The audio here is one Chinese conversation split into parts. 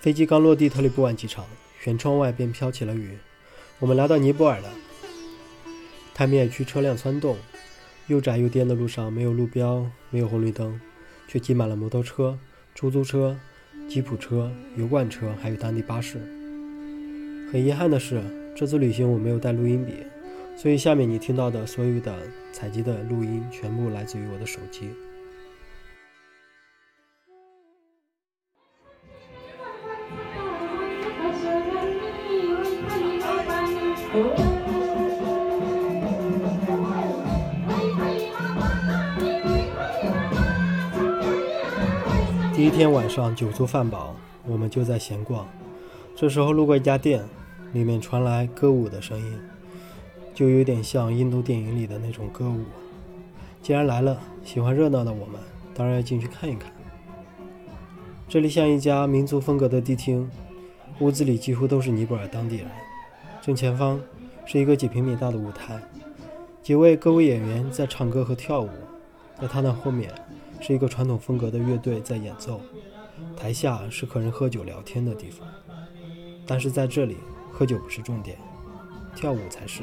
飞机刚落地，特里布万机场，舷窗外便飘起了雨。我们来到尼泊尔了。泰米尔区车辆窜动，又窄又颠的路上没有路标，没有红绿灯，却挤满了摩托车、出租车、吉普车、油罐车，还有当地巴士。很遗憾的是，这次旅行我没有带录音笔，所以下面你听到的所有的采集的录音，全部来自于我的手机。第一天晚上酒足饭饱，我们就在闲逛。这时候路过一家店，里面传来歌舞的声音，就有点像印度电影里的那种歌舞。既然来了，喜欢热闹的我们当然要进去看一看。这里像一家民族风格的迪厅，屋子里几乎都是尼泊尔当地人。正前方是一个几平米大的舞台，几位歌舞演员在唱歌和跳舞，在他那后面。是一个传统风格的乐队在演奏，台下是客人喝酒聊天的地方，但是在这里，喝酒不是重点，跳舞才是。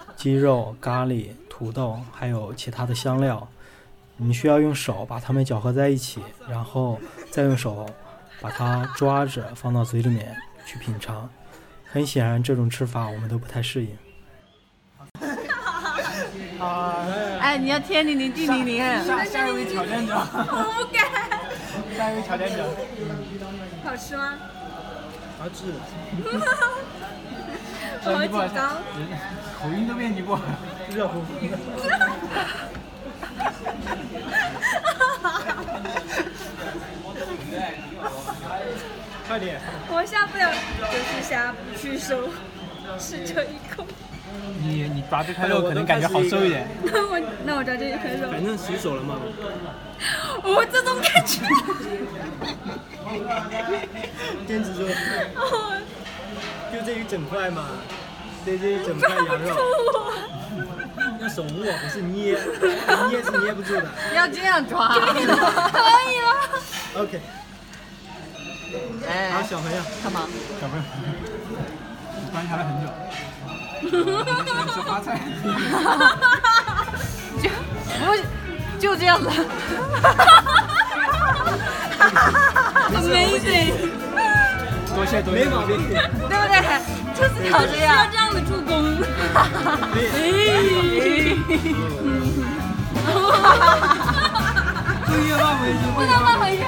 鸡肉、咖喱、土豆，还有其他的香料。你需要用手把它们搅合在一起，然后再用手把它抓着放到嘴里面去品尝。很显然，这种吃法我们都不太适应。哎，你要天灵灵地灵灵，下下一位挑战者。我不敢。下一位挑战者，好吃吗？我好紧张。口音都变尼泊尔，热乎乎的。快点！我下不了，就是下不去手，是这一口。你你抓这块肉可能感觉好受一点。那我那我抓这一块肉。反正洗手了嘛。我这种感觉。坚持住。就这一整块嘛，这这一整块羊肉。用手握不是捏，捏是捏不住的。要这样抓。可以了。OK。哎。好，小朋友，干嘛？小朋友，你观察了很久。吃花菜。就不就这样子。Amazing。多谢多谢。没毛病，对不对？就是要这样，要这样的助攻。不能放回去。不能放回去。